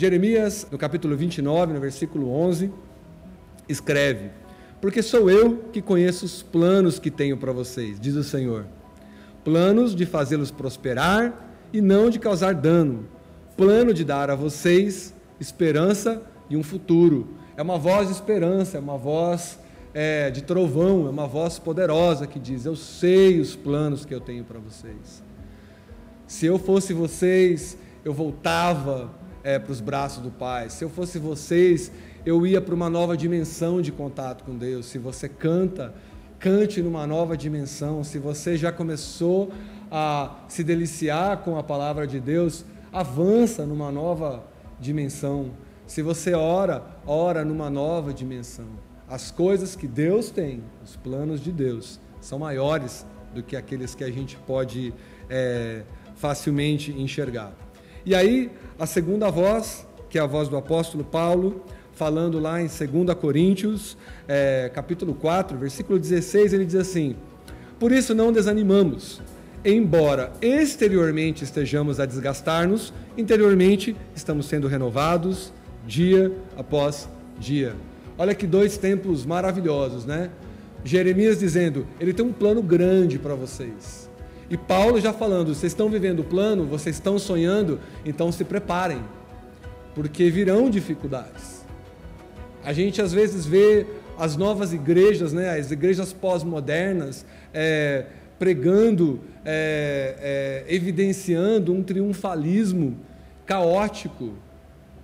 Jeremias, no capítulo 29, no versículo 11, escreve: Porque sou eu que conheço os planos que tenho para vocês, diz o Senhor. Planos de fazê-los prosperar e não de causar dano. Plano de dar a vocês esperança e um futuro. É uma voz de esperança, é uma voz é, de trovão, é uma voz poderosa que diz: Eu sei os planos que eu tenho para vocês. Se eu fosse vocês, eu voltava é, para os braços do Pai. Se eu fosse vocês, eu ia para uma nova dimensão de contato com Deus. Se você canta, cante numa nova dimensão. Se você já começou a se deliciar com a palavra de Deus, avança numa nova dimensão. Se você ora, ora numa nova dimensão. As coisas que Deus tem, os planos de Deus, são maiores do que aqueles que a gente pode é, facilmente enxergar. E aí, a segunda voz, que é a voz do apóstolo Paulo, falando lá em 2 Coríntios, é, capítulo 4, versículo 16, ele diz assim: Por isso não desanimamos, embora exteriormente estejamos a desgastar-nos, interiormente estamos sendo renovados dia após dia. Olha que dois tempos maravilhosos, né? Jeremias dizendo: Ele tem um plano grande para vocês. E Paulo já falando: vocês estão vivendo o plano, vocês estão sonhando, então se preparem, porque virão dificuldades. A gente às vezes vê as novas igrejas, né, as igrejas pós-modernas, é, pregando, é, é, evidenciando um triunfalismo caótico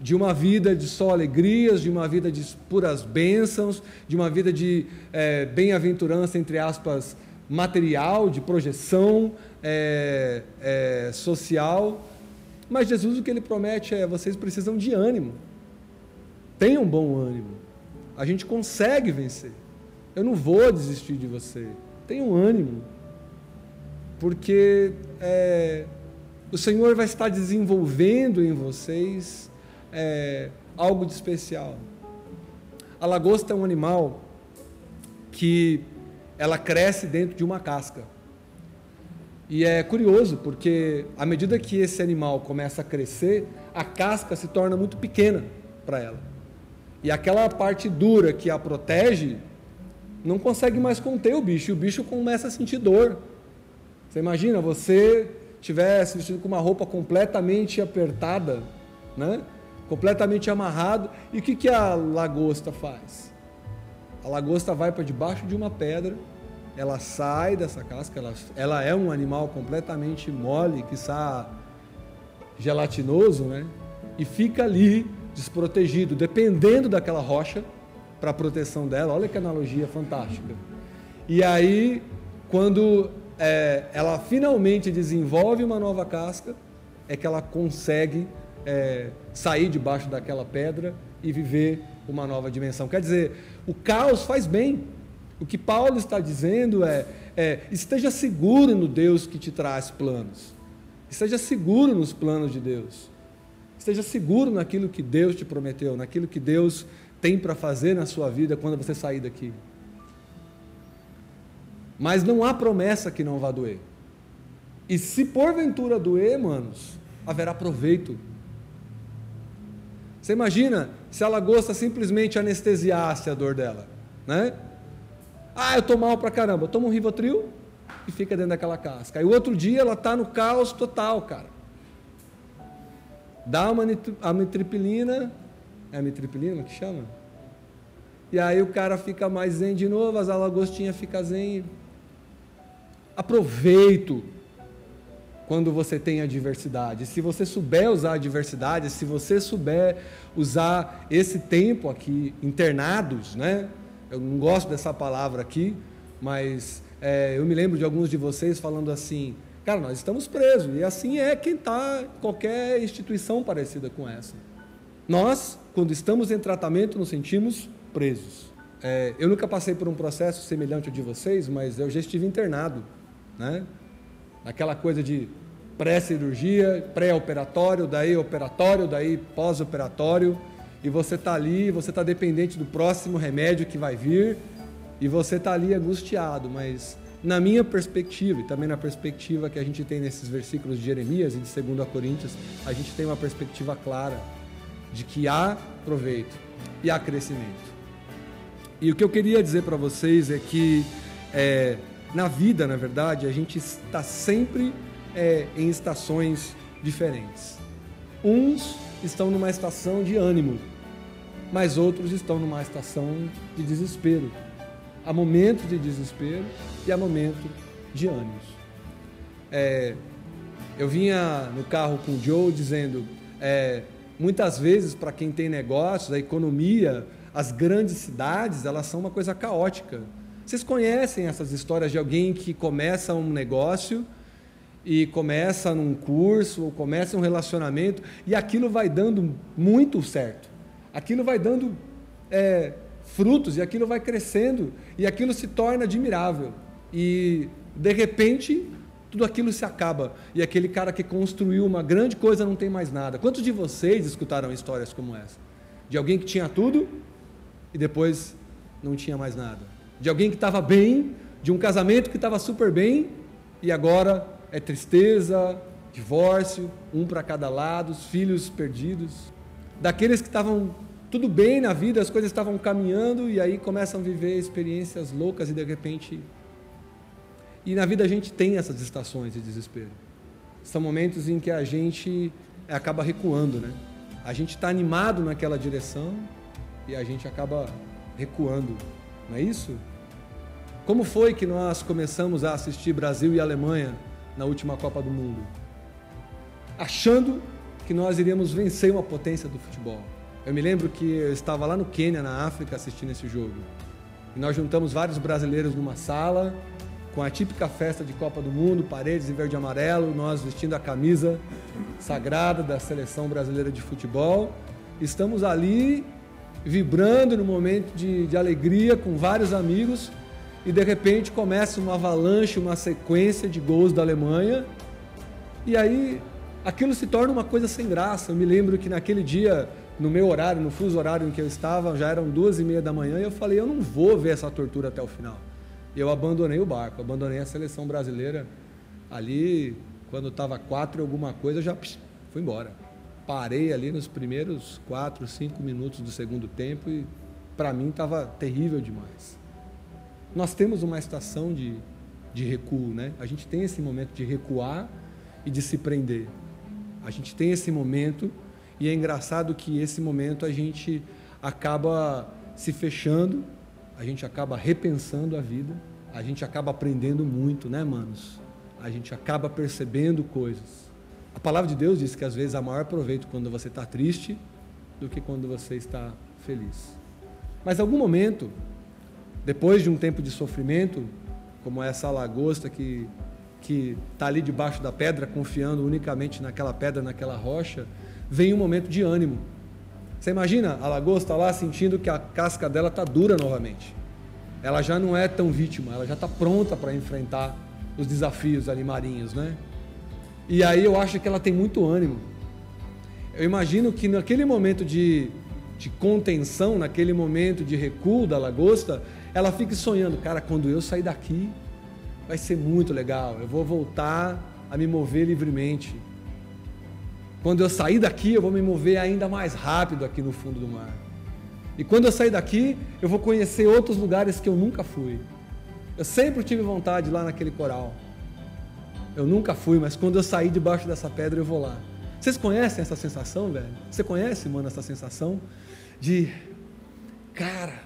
de uma vida de só alegrias, de uma vida de puras bênçãos, de uma vida de é, bem-aventurança, entre aspas, material, de projeção é, é, social. Mas Jesus o que ele promete é: vocês precisam de ânimo. Tenham bom ânimo. A gente consegue vencer. Eu não vou desistir de você. Tenham ânimo. Porque é, o Senhor vai estar desenvolvendo em vocês é, algo de especial. A lagosta é um animal que ela cresce dentro de uma casca. E é curioso, porque à medida que esse animal começa a crescer, a casca se torna muito pequena para ela. E aquela parte dura que a protege não consegue mais conter o bicho, e o bicho começa a sentir dor. Você imagina você tivesse vestido com uma roupa completamente apertada, né? completamente amarrado. E o que, que a lagosta faz? A lagosta vai para debaixo de uma pedra, ela sai dessa casca, ela, ela é um animal completamente mole, que está gelatinoso, né? E fica ali desprotegido, dependendo daquela rocha para a proteção dela. Olha que analogia fantástica. E aí, quando é, ela finalmente desenvolve uma nova casca, é que ela consegue é, sair debaixo daquela pedra e viver uma nova dimensão. Quer dizer, o caos faz bem. O que Paulo está dizendo é, é esteja seguro no Deus que te traz planos. Esteja seguro nos planos de Deus. Esteja seguro naquilo que Deus te prometeu, naquilo que Deus tem para fazer na sua vida quando você sair daqui. Mas não há promessa que não vá doer. E se porventura doer, manos, haverá proveito você imagina se a lagosta simplesmente anestesiasse a dor dela, né? Ah, eu tô mal pra caramba, toma um Rivotril e fica dentro daquela casca. Aí o outro dia ela tá no caos total, cara. Dá uma amitripilina, é amitripilina que chama? E aí o cara fica mais zen de novo, as lagostinhas ficam zen. Aproveito quando você tem adversidade. Se você souber usar a adversidade, se você souber usar esse tempo aqui, internados, né? Eu não gosto dessa palavra aqui, mas é, eu me lembro de alguns de vocês falando assim, cara, nós estamos presos. E assim é quem está qualquer instituição parecida com essa. Nós, quando estamos em tratamento, nos sentimos presos. É, eu nunca passei por um processo semelhante ao de vocês, mas eu já estive internado, né? Aquela coisa de pré-cirurgia, pré-operatório, daí operatório, daí pós-operatório, e você está ali, você está dependente do próximo remédio que vai vir, e você está ali angustiado, mas na minha perspectiva, e também na perspectiva que a gente tem nesses versículos de Jeremias e de 2 Coríntios, a gente tem uma perspectiva clara. de que há proveito e há crescimento. E o que eu queria dizer para vocês é que é, na vida, na verdade, a gente está sempre é, em estações diferentes. Uns estão numa estação de ânimo, mas outros estão numa estação de desespero. Há momentos de desespero e há momentos de ânimos. É, eu vinha no carro com o Joe dizendo, é, muitas vezes para quem tem negócios, a economia, as grandes cidades, elas são uma coisa caótica. Vocês conhecem essas histórias de alguém que começa um negócio e começa num curso ou começa um relacionamento e aquilo vai dando muito certo. Aquilo vai dando é, frutos e aquilo vai crescendo e aquilo se torna admirável. E de repente tudo aquilo se acaba e aquele cara que construiu uma grande coisa não tem mais nada. Quantos de vocês escutaram histórias como essa? De alguém que tinha tudo e depois não tinha mais nada. De alguém que estava bem, de um casamento que estava super bem e agora é tristeza, divórcio, um para cada lado, os filhos perdidos. Daqueles que estavam tudo bem na vida, as coisas estavam caminhando e aí começam a viver experiências loucas e de repente. E na vida a gente tem essas estações de desespero. São momentos em que a gente acaba recuando, né? A gente está animado naquela direção e a gente acaba recuando, não é isso? Como foi que nós começamos a assistir Brasil e Alemanha na última Copa do Mundo, achando que nós iríamos vencer uma potência do futebol. Eu me lembro que eu estava lá no Quênia, na África, assistindo esse jogo. E nós juntamos vários brasileiros numa sala, com a típica festa de Copa do Mundo, paredes em verde e amarelo, nós vestindo a camisa sagrada da seleção brasileira de futebol. Estamos ali vibrando no momento de, de alegria com vários amigos e de repente começa uma avalanche, uma sequência de gols da Alemanha, e aí aquilo se torna uma coisa sem graça. Eu me lembro que naquele dia, no meu horário, no fuso horário em que eu estava, já eram duas e meia da manhã, e eu falei, eu não vou ver essa tortura até o final. E eu abandonei o barco, abandonei a seleção brasileira ali, quando estava quatro e alguma coisa, já psh, fui embora. Parei ali nos primeiros quatro, cinco minutos do segundo tempo e para mim estava terrível demais. Nós temos uma estação de, de recuo, né? A gente tem esse momento de recuar e de se prender. A gente tem esse momento e é engraçado que esse momento a gente acaba se fechando, a gente acaba repensando a vida, a gente acaba aprendendo muito, né, manos? A gente acaba percebendo coisas. A palavra de Deus diz que às vezes há maior proveito quando você está triste do que quando você está feliz. Mas em algum momento depois de um tempo de sofrimento, como essa lagosta que que está ali debaixo da pedra, confiando unicamente naquela pedra, naquela rocha, vem um momento de ânimo. Você imagina a lagosta lá sentindo que a casca dela está dura novamente. Ela já não é tão vítima, ela já está pronta para enfrentar os desafios ali marinhos, né? E aí eu acho que ela tem muito ânimo. Eu imagino que naquele momento de, de contenção, naquele momento de recuo da lagosta, ela fica sonhando, cara, quando eu sair daqui, vai ser muito legal, eu vou voltar a me mover livremente. Quando eu sair daqui, eu vou me mover ainda mais rápido aqui no fundo do mar. E quando eu sair daqui, eu vou conhecer outros lugares que eu nunca fui. Eu sempre tive vontade lá naquele coral. Eu nunca fui, mas quando eu sair debaixo dessa pedra, eu vou lá. Vocês conhecem essa sensação, velho? Você conhece, mano, essa sensação de, cara,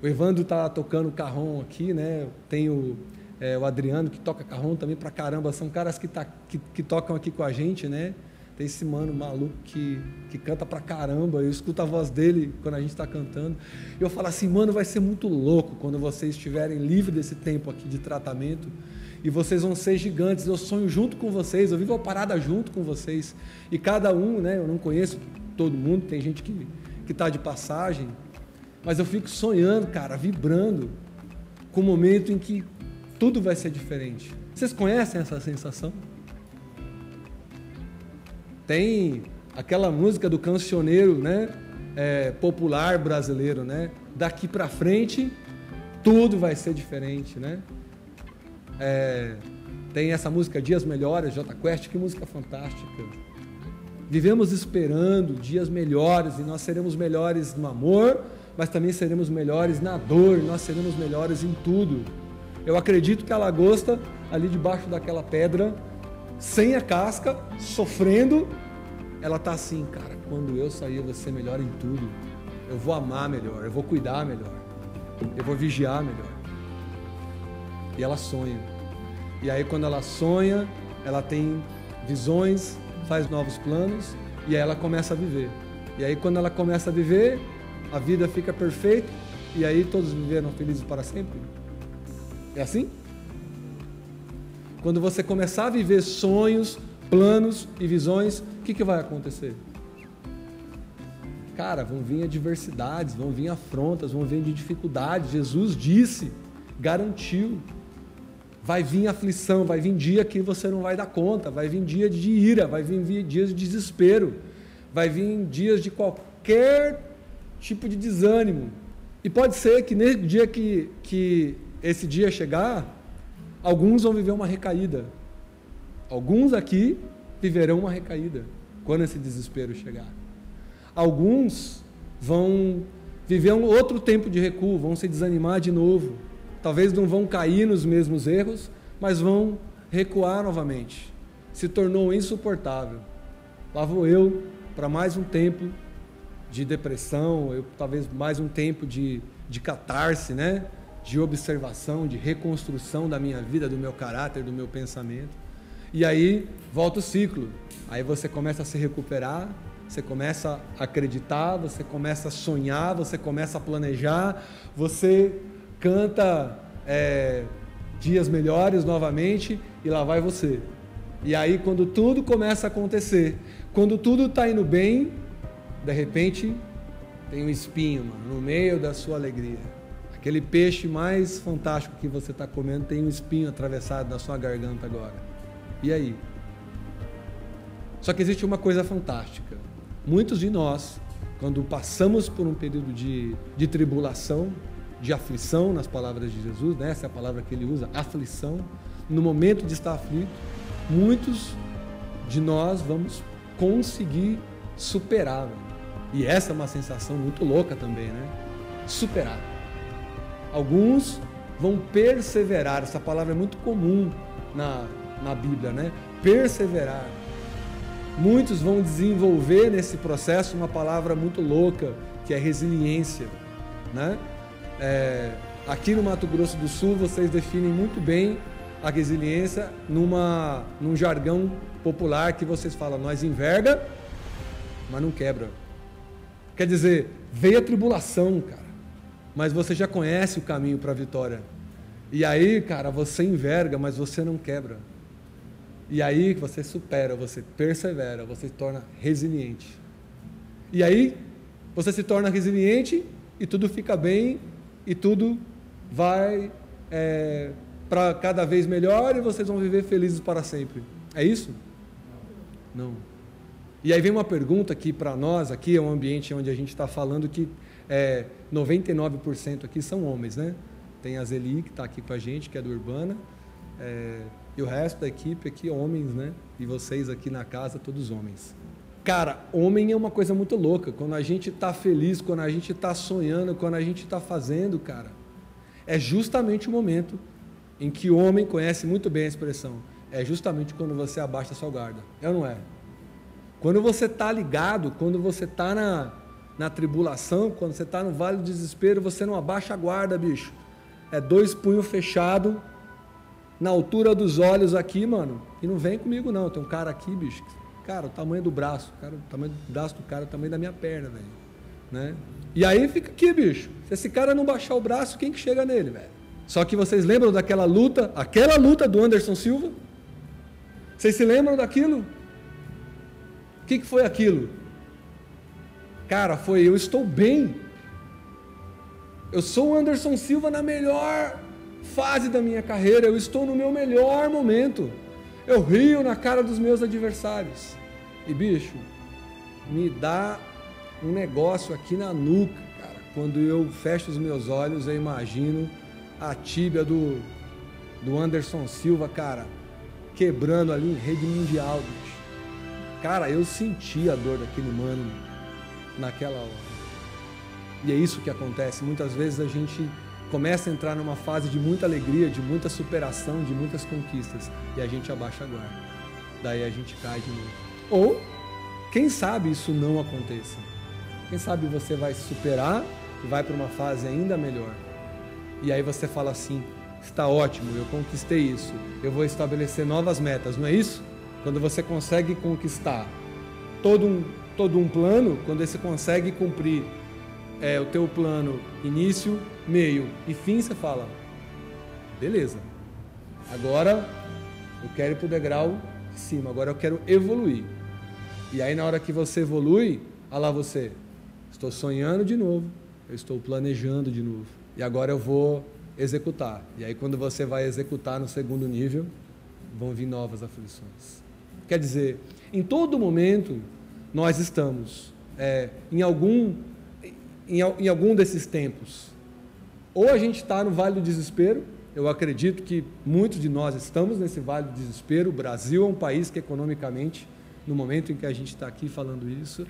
o Evandro tá tocando carrom aqui, né? Tem o, é, o Adriano que toca carrom também pra caramba. São caras que, tá, que, que tocam aqui com a gente, né? Tem esse mano maluco que, que canta pra caramba. Eu escuto a voz dele quando a gente está cantando. Eu falo assim, mano, vai ser muito louco quando vocês estiverem livres desse tempo aqui de tratamento. E vocês vão ser gigantes. Eu sonho junto com vocês, eu vivo a parada junto com vocês. E cada um, né? Eu não conheço todo mundo, tem gente que está de passagem. Mas eu fico sonhando, cara, vibrando com o momento em que tudo vai ser diferente. Vocês conhecem essa sensação? Tem aquela música do cancioneiro, né? É, popular brasileiro, né? Daqui para frente tudo vai ser diferente, né? É, tem essa música Dias Melhores, J Quest, que música fantástica. vivemos esperando dias melhores e nós seremos melhores no amor, mas também seremos melhores na dor, nós seremos melhores em tudo. Eu acredito que a lagosta, ali debaixo daquela pedra, sem a casca, sofrendo, ela está assim, cara, quando eu sair eu vou ser melhor em tudo. Eu vou amar melhor, eu vou cuidar melhor, eu vou vigiar melhor. E ela sonha. E aí quando ela sonha, ela tem visões, faz novos planos e aí ela começa a viver. E aí quando ela começa a viver, a vida fica perfeita e aí todos viveram felizes para sempre. É assim? Quando você começar a viver sonhos, planos e visões, o que, que vai acontecer? Cara, vão vir adversidades, vão vir afrontas, vão vir dificuldades. Jesus disse, garantiu. Vai vir aflição, vai vir dia que você não vai dar conta, vai vir dia de ira, vai vir dias de desespero, vai vir dias de qualquer tipo de desânimo. E pode ser que nesse dia que, que esse dia chegar, alguns vão viver uma recaída. Alguns aqui viverão uma recaída quando esse desespero chegar. Alguns vão viver um outro tempo de recuo, vão se desanimar de novo Talvez não vão cair nos mesmos erros, mas vão recuar novamente. Se tornou insuportável. Lá vou eu para mais um tempo de depressão, eu, talvez mais um tempo de, de catarse, né? de observação, de reconstrução da minha vida, do meu caráter, do meu pensamento. E aí volta o ciclo. Aí você começa a se recuperar, você começa a acreditar, você começa a sonhar, você começa a planejar, você canta é, dias melhores novamente e lá vai você. E aí, quando tudo começa a acontecer, quando tudo está indo bem, de repente tem um espinho mano, no meio da sua alegria. Aquele peixe mais fantástico que você está comendo tem um espinho atravessado na sua garganta agora. E aí? Só que existe uma coisa fantástica. Muitos de nós, quando passamos por um período de, de tribulação, de aflição, nas palavras de Jesus, né? essa é a palavra que ele usa, aflição. No momento de estar aflito, muitos de nós vamos conseguir superar. Né? E essa é uma sensação muito louca também, né? Superar. Alguns vão perseverar, essa palavra é muito comum na, na Bíblia, né? Perseverar. Muitos vão desenvolver nesse processo uma palavra muito louca, que é resiliência, né? É, aqui no Mato Grosso do Sul, vocês definem muito bem a resiliência numa, num jargão popular que vocês falam, nós enverga, mas não quebra. Quer dizer, veio a tribulação, cara, mas você já conhece o caminho para a vitória. E aí, cara, você enverga, mas você não quebra. E aí você supera, você persevera, você se torna resiliente. E aí você se torna resiliente e tudo fica bem e tudo vai é, para cada vez melhor e vocês vão viver felizes para sempre. É isso? Não. E aí vem uma pergunta aqui para nós, aqui é um ambiente onde a gente está falando que é, 99% aqui são homens, né? Tem a Zeli que está aqui com a gente, que é do Urbana, é, e o resto da equipe aqui, homens, né? E vocês aqui na casa, todos homens. Cara, homem é uma coisa muito louca. Quando a gente está feliz, quando a gente está sonhando, quando a gente está fazendo, cara, é justamente o momento em que o homem conhece muito bem a expressão. É justamente quando você abaixa a sua guarda. É ou não é? Quando você está ligado, quando você está na, na tribulação, quando você está no vale do desespero, você não abaixa a guarda, bicho. É dois punhos fechados, na altura dos olhos aqui, mano. E não vem comigo, não. Tem um cara aqui, bicho, Cara, o tamanho do braço, cara, o tamanho do braço do cara, o tamanho da minha perna, velho. Né? E aí fica aqui, bicho. Se esse cara não baixar o braço, quem que chega nele, velho? Só que vocês lembram daquela luta, aquela luta do Anderson Silva? Vocês se lembram daquilo? O que, que foi aquilo? Cara, foi eu estou bem. Eu sou o Anderson Silva na melhor fase da minha carreira, eu estou no meu melhor momento. Eu rio na cara dos meus adversários. E bicho, me dá um negócio aqui na nuca, cara. Quando eu fecho os meus olhos, eu imagino a tíbia do, do Anderson Silva, cara, quebrando ali em rede mundial, bicho. Cara, eu senti a dor daquele mano naquela hora. E é isso que acontece. Muitas vezes a gente começa a entrar numa fase de muita alegria, de muita superação, de muitas conquistas, e a gente abaixa a guarda. Daí a gente cai de novo. Ou, quem sabe isso não aconteça. Quem sabe você vai superar e vai para uma fase ainda melhor. E aí você fala assim: está ótimo, eu conquistei isso, eu vou estabelecer novas metas, não é isso? Quando você consegue conquistar todo um, todo um plano, quando você consegue cumprir é, o teu plano início, meio e fim, você fala, beleza, agora eu quero ir para o degrau de cima, agora eu quero evoluir. E aí na hora que você evolui, olha lá você, estou sonhando de novo, eu estou planejando de novo. E agora eu vou executar. E aí quando você vai executar no segundo nível, vão vir novas aflições. Quer dizer, em todo momento nós estamos é, em algum em, em algum desses tempos. Ou a gente está no vale do desespero, eu acredito que muitos de nós estamos nesse vale do desespero. O Brasil é um país que, economicamente, no momento em que a gente está aqui falando isso,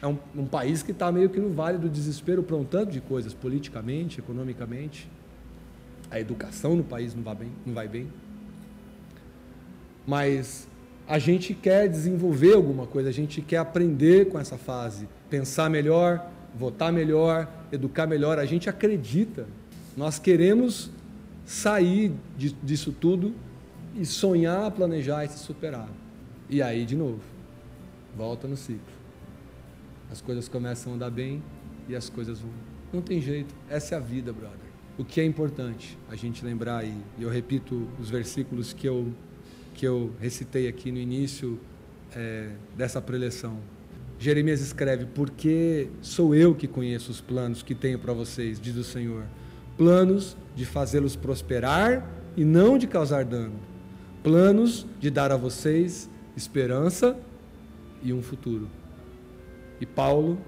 é um, um país que está meio que no vale do desespero para um tanto de coisas, politicamente, economicamente. A educação no país não vai bem. Não vai bem. Mas a gente quer desenvolver alguma coisa, a gente quer aprender com essa fase, pensar melhor, votar melhor, educar melhor. A gente acredita. Nós queremos sair disso tudo e sonhar, planejar e se superar. E aí, de novo, volta no ciclo. As coisas começam a andar bem e as coisas vão. Não tem jeito. Essa é a vida, brother. O que é importante a gente lembrar, e eu repito os versículos que eu, que eu recitei aqui no início é, dessa preleção. Jeremias escreve: Porque sou eu que conheço os planos que tenho para vocês, diz o Senhor. Planos de fazê-los prosperar e não de causar dano. Planos de dar a vocês esperança e um futuro. E Paulo,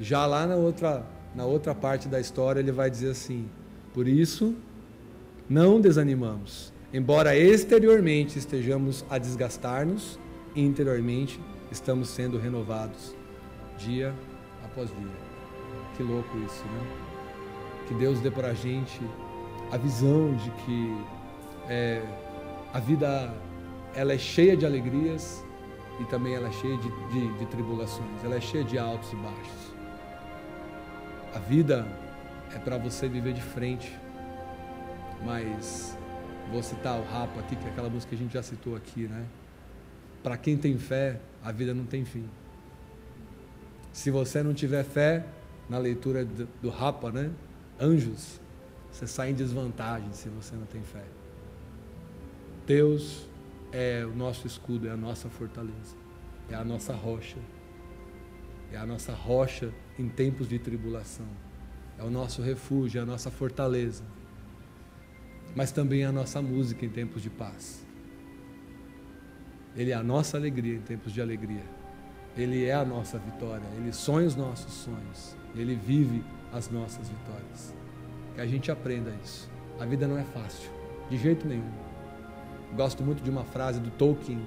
já lá na outra, na outra parte da história, ele vai dizer assim: Por isso, não desanimamos. Embora exteriormente estejamos a desgastar-nos, interiormente estamos sendo renovados dia após dia. Que louco isso, né? Que Deus dê para a gente a visão de que é, a vida ela é cheia de alegrias e também ela é cheia de, de, de tribulações, ela é cheia de altos e baixos. A vida é para você viver de frente, mas vou citar o Rapa aqui, que é aquela música que a gente já citou aqui, né? Para quem tem fé, a vida não tem fim. Se você não tiver fé na leitura do, do Rapa, né? Anjos, você sai em desvantagem se você não tem fé. Deus é o nosso escudo, é a nossa fortaleza, é a nossa rocha. É a nossa rocha em tempos de tribulação. É o nosso refúgio, é a nossa fortaleza. Mas também é a nossa música em tempos de paz. Ele é a nossa alegria em tempos de alegria. Ele é a nossa vitória. Ele sonha os nossos sonhos. Ele vive as nossas vitórias. Que a gente aprenda isso. A vida não é fácil, de jeito nenhum. Gosto muito de uma frase do Tolkien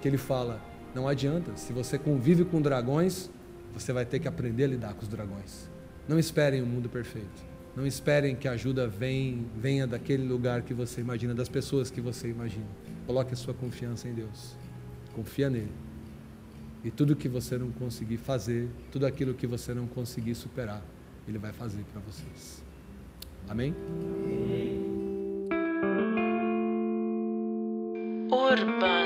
que ele fala: não adianta, se você convive com dragões, você vai ter que aprender a lidar com os dragões. Não esperem um mundo perfeito. Não esperem que a ajuda venha, venha daquele lugar que você imagina, das pessoas que você imagina. Coloque a sua confiança em Deus. Confia nele. E tudo que você não conseguir fazer, tudo aquilo que você não conseguir superar, ele vai fazer para vocês. Amém? Urbana.